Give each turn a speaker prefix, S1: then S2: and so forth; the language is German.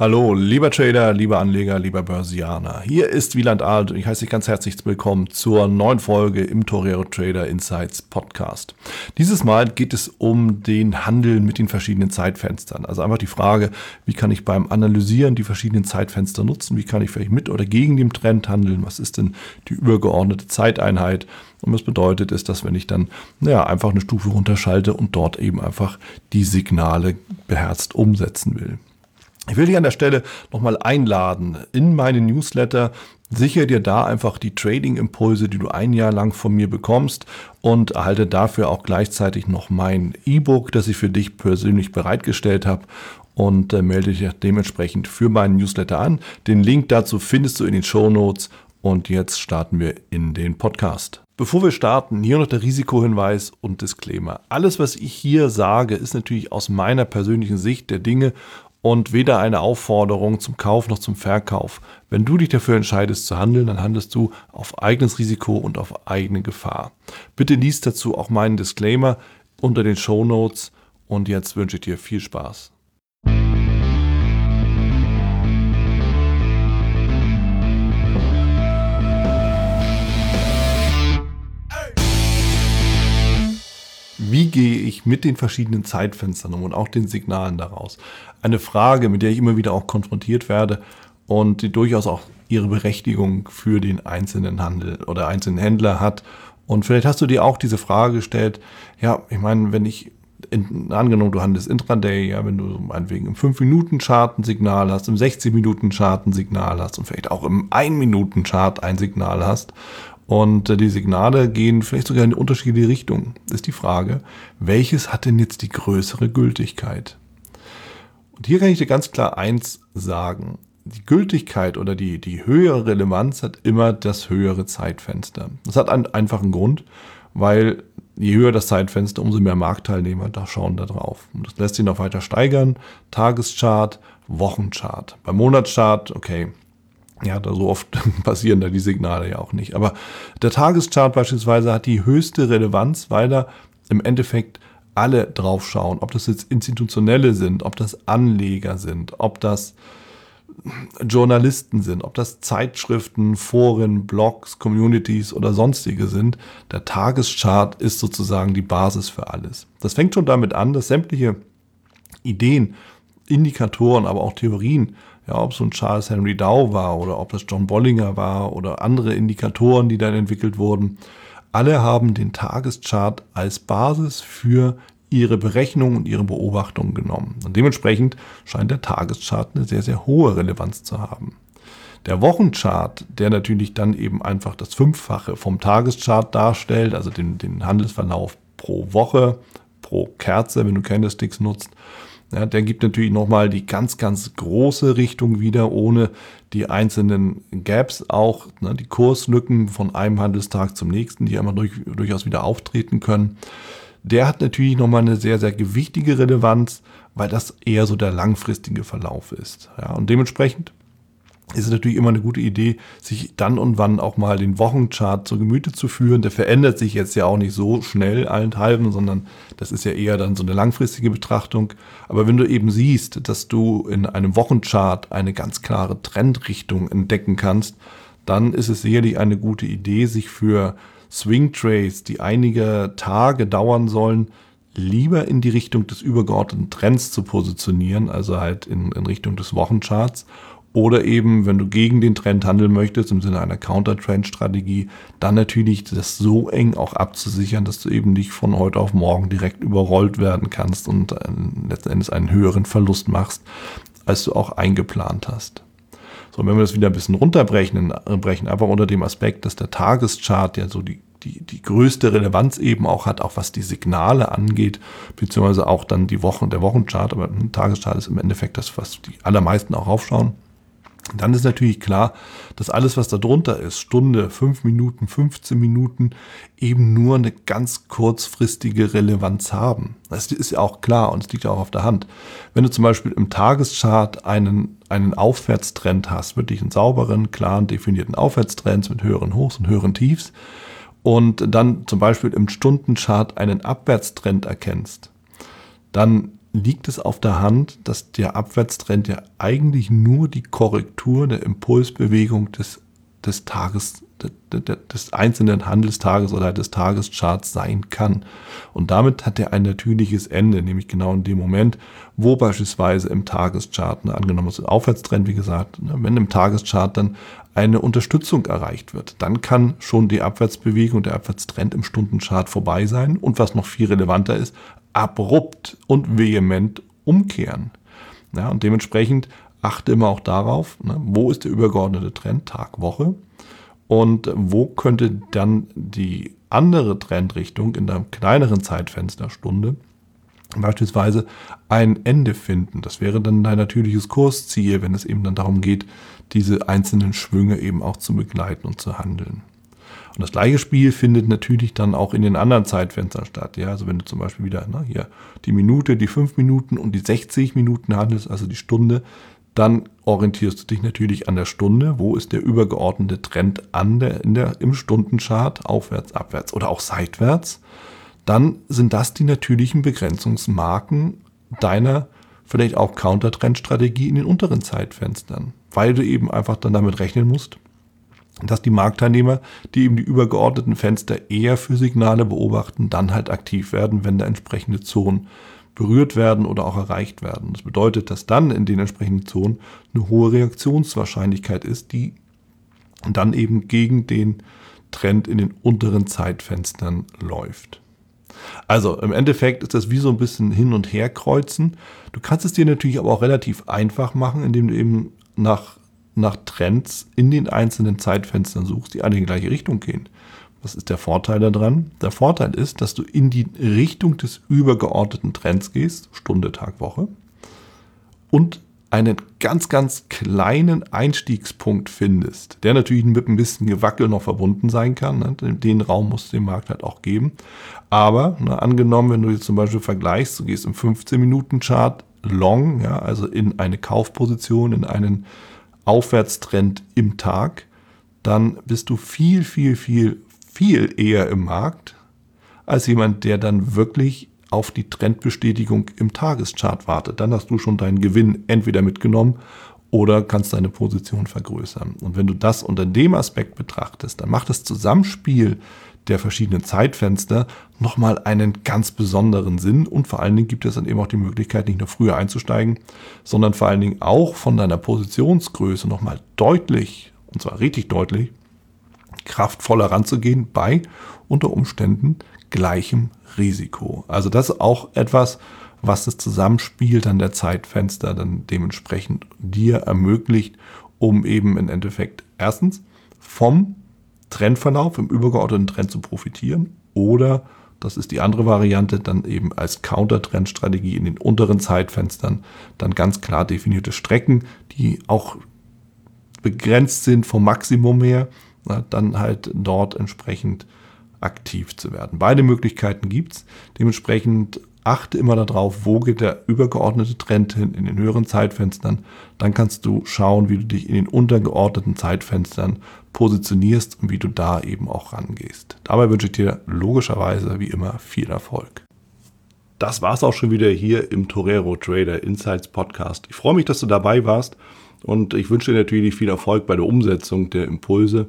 S1: Hallo, lieber Trader, lieber Anleger, lieber Börsianer. Hier ist Wieland Alt und ich heiße dich ganz herzlich willkommen zur neuen Folge im Torero Trader Insights Podcast. Dieses Mal geht es um den Handel mit den verschiedenen Zeitfenstern. Also einfach die Frage, wie kann ich beim Analysieren die verschiedenen Zeitfenster nutzen? Wie kann ich vielleicht mit oder gegen den Trend handeln? Was ist denn die übergeordnete Zeiteinheit? Und was bedeutet ist, dass wenn ich dann ja, einfach eine Stufe runterschalte und dort eben einfach die Signale beherzt umsetzen will. Ich will dich an der Stelle nochmal einladen in meine Newsletter. Sichere dir da einfach die Trading-Impulse, die du ein Jahr lang von mir bekommst und erhalte dafür auch gleichzeitig noch mein E-Book, das ich für dich persönlich bereitgestellt habe und äh, melde dich dementsprechend für meinen Newsletter an. Den Link dazu findest du in den Show Notes und jetzt starten wir in den Podcast. Bevor wir starten, hier noch der Risikohinweis und Disclaimer. Alles, was ich hier sage, ist natürlich aus meiner persönlichen Sicht der Dinge und weder eine Aufforderung zum Kauf noch zum Verkauf. Wenn du dich dafür entscheidest zu handeln, dann handelst du auf eigenes Risiko und auf eigene Gefahr. Bitte liest dazu auch meinen Disclaimer unter den Show Notes und jetzt wünsche ich dir viel Spaß. Wie gehe ich mit den verschiedenen Zeitfenstern um und auch den Signalen daraus? Eine Frage, mit der ich immer wieder auch konfrontiert werde und die durchaus auch ihre Berechtigung für den einzelnen Handel oder einzelnen Händler hat. Und vielleicht hast du dir auch diese Frage gestellt, ja, ich meine, wenn ich in, angenommen, du handelst Intraday, ja, wenn du meinetwegen im 5-Minuten-Chart ein Signal hast, im 60-Minuten-Chart ein Signal hast und vielleicht auch im 1-Minuten-Chart ein Signal hast und äh, die Signale gehen vielleicht sogar in unterschiedliche Richtungen. Ist die Frage, welches hat denn jetzt die größere Gültigkeit? Und hier kann ich dir ganz klar eins sagen. Die Gültigkeit oder die, die höhere Relevanz hat immer das höhere Zeitfenster. Das hat einen einfachen Grund, weil je höher das Zeitfenster, umso mehr Marktteilnehmer da schauen da drauf. Und das lässt sich noch weiter steigern. Tageschart, Wochenchart. Beim Monatschart, okay, ja, da so oft passieren da die Signale ja auch nicht. Aber der Tageschart beispielsweise hat die höchste Relevanz, weil da im Endeffekt alle drauf schauen, ob das jetzt Institutionelle sind, ob das Anleger sind, ob das Journalisten sind, ob das Zeitschriften, Foren, Blogs, Communities oder sonstige sind. Der Tageschart ist sozusagen die Basis für alles. Das fängt schon damit an, dass sämtliche Ideen, Indikatoren, aber auch Theorien ja, ob so ein Charles Henry Dow war oder ob das John Bollinger war oder andere Indikatoren, die dann entwickelt wurden, alle haben den Tageschart als Basis für ihre Berechnungen und ihre Beobachtungen genommen. Und dementsprechend scheint der Tageschart eine sehr, sehr hohe Relevanz zu haben. Der Wochenchart, der natürlich dann eben einfach das Fünffache vom Tageschart darstellt, also den, den Handelsverlauf pro Woche, pro Kerze, wenn du Candlesticks nutzt, ja, der gibt natürlich nochmal die ganz, ganz große Richtung wieder, ohne die einzelnen Gaps auch, ne, die Kurslücken von einem Handelstag zum nächsten, die immer durch, durchaus wieder auftreten können. Der hat natürlich nochmal eine sehr, sehr gewichtige Relevanz, weil das eher so der langfristige Verlauf ist. Ja, und dementsprechend ist es natürlich immer eine gute Idee, sich dann und wann auch mal den Wochenchart zu Gemüte zu führen. Der verändert sich jetzt ja auch nicht so schnell allenthalben, sondern das ist ja eher dann so eine langfristige Betrachtung. Aber wenn du eben siehst, dass du in einem Wochenchart eine ganz klare Trendrichtung entdecken kannst, dann ist es sicherlich eine gute Idee, sich für Swing Trades, die einige Tage dauern sollen, lieber in die Richtung des übergeordneten Trends zu positionieren, also halt in, in Richtung des Wochencharts oder eben, wenn du gegen den Trend handeln möchtest, im Sinne einer Counter-Trend-Strategie, dann natürlich das so eng auch abzusichern, dass du eben nicht von heute auf morgen direkt überrollt werden kannst und äh, letzten Endes einen höheren Verlust machst, als du auch eingeplant hast. So, wenn wir das wieder ein bisschen runterbrechen, brechen, aber unter dem Aspekt, dass der Tageschart ja so die, die, die größte Relevanz eben auch hat, auch was die Signale angeht, beziehungsweise auch dann die Wochen, der Wochenchart, aber ein Tageschart ist im Endeffekt das, was die allermeisten auch aufschauen dann ist natürlich klar, dass alles, was da drunter ist, Stunde, fünf Minuten, 15 Minuten, eben nur eine ganz kurzfristige Relevanz haben. Das ist ja auch klar und es liegt ja auch auf der Hand. Wenn du zum Beispiel im Tageschart einen, einen Aufwärtstrend hast, wirklich einen sauberen, klaren, definierten Aufwärtstrend mit höheren Hochs und höheren Tiefs und dann zum Beispiel im Stundenchart einen Abwärtstrend erkennst, dann liegt es auf der Hand, dass der Abwärtstrend ja eigentlich nur die Korrektur der Impulsbewegung des, des Tages des einzelnen Handelstages oder des Tagescharts sein kann. Und damit hat er ein natürliches Ende, nämlich genau in dem Moment, wo beispielsweise im Tageschart, ne, angenommen ist Aufwärtstrend, wie gesagt, ne, wenn im Tageschart dann eine Unterstützung erreicht wird, dann kann schon die Abwärtsbewegung, der Abwärtstrend im Stundenchart vorbei sein und was noch viel relevanter ist, abrupt und vehement umkehren. Ja, und dementsprechend achte immer auch darauf, ne, wo ist der übergeordnete Trend, Tag, Woche und wo könnte dann die andere Trendrichtung in einem kleineren Zeitfenster, Stunde, beispielsweise ein Ende finden. Das wäre dann dein natürliches Kursziel, wenn es eben dann darum geht, diese einzelnen Schwünge eben auch zu begleiten und zu handeln. Und das gleiche Spiel findet natürlich dann auch in den anderen Zeitfenstern statt. Ja, also wenn du zum Beispiel wieder na, hier die Minute, die fünf Minuten und die 60 Minuten handelst, also die Stunde, dann orientierst du dich natürlich an der Stunde. Wo ist der übergeordnete Trend an der, in der, im Stundenchart, aufwärts, abwärts oder auch seitwärts? Dann sind das die natürlichen Begrenzungsmarken deiner vielleicht auch Countertrend-Strategie in den unteren Zeitfenstern, weil du eben einfach dann damit rechnen musst, dass die Marktteilnehmer, die eben die übergeordneten Fenster eher für Signale beobachten, dann halt aktiv werden, wenn da entsprechende Zonen berührt werden oder auch erreicht werden. Das bedeutet, dass dann in den entsprechenden Zonen eine hohe Reaktionswahrscheinlichkeit ist, die dann eben gegen den Trend in den unteren Zeitfenstern läuft. Also im Endeffekt ist das wie so ein bisschen hin und her kreuzen. Du kannst es dir natürlich aber auch relativ einfach machen, indem du eben nach, nach Trends in den einzelnen Zeitfenstern suchst, die alle in die gleiche Richtung gehen. Was ist der Vorteil daran? Der Vorteil ist, dass du in die Richtung des übergeordneten Trends gehst, Stunde, Tag, Woche, und einen ganz, ganz kleinen Einstiegspunkt findest, der natürlich mit ein bisschen Gewackel noch verbunden sein kann. Ne? Den Raum muss dem Markt halt auch geben. Aber ne, angenommen, wenn du jetzt zum Beispiel vergleichst, du gehst im 15-Minuten-Chart long, ja, also in eine Kaufposition, in einen Aufwärtstrend im Tag, dann bist du viel, viel, viel viel eher im Markt als jemand, der dann wirklich auf die Trendbestätigung im Tageschart wartet. Dann hast du schon deinen Gewinn entweder mitgenommen oder kannst deine Position vergrößern. Und wenn du das unter dem Aspekt betrachtest, dann macht das Zusammenspiel der verschiedenen Zeitfenster nochmal einen ganz besonderen Sinn und vor allen Dingen gibt es dann eben auch die Möglichkeit, nicht nur früher einzusteigen, sondern vor allen Dingen auch von deiner Positionsgröße nochmal deutlich, und zwar richtig deutlich, kraftvoller ranzugehen bei unter Umständen gleichem Risiko. Also das ist auch etwas, was das Zusammenspiel dann der Zeitfenster dann dementsprechend dir ermöglicht, um eben im Endeffekt erstens vom Trendverlauf im übergeordneten Trend zu profitieren oder das ist die andere Variante, dann eben als Countertrendstrategie in den unteren Zeitfenstern dann ganz klar definierte Strecken, die auch begrenzt sind vom Maximum her, na, dann halt dort entsprechend aktiv zu werden. Beide Möglichkeiten gibt es. Dementsprechend achte immer darauf, wo geht der übergeordnete Trend hin in den höheren Zeitfenstern. Dann kannst du schauen, wie du dich in den untergeordneten Zeitfenstern positionierst und wie du da eben auch rangehst. Dabei wünsche ich dir logischerweise wie immer viel Erfolg. Das war es auch schon wieder hier im Torero Trader Insights Podcast. Ich freue mich, dass du dabei warst und ich wünsche dir natürlich viel Erfolg bei der Umsetzung der Impulse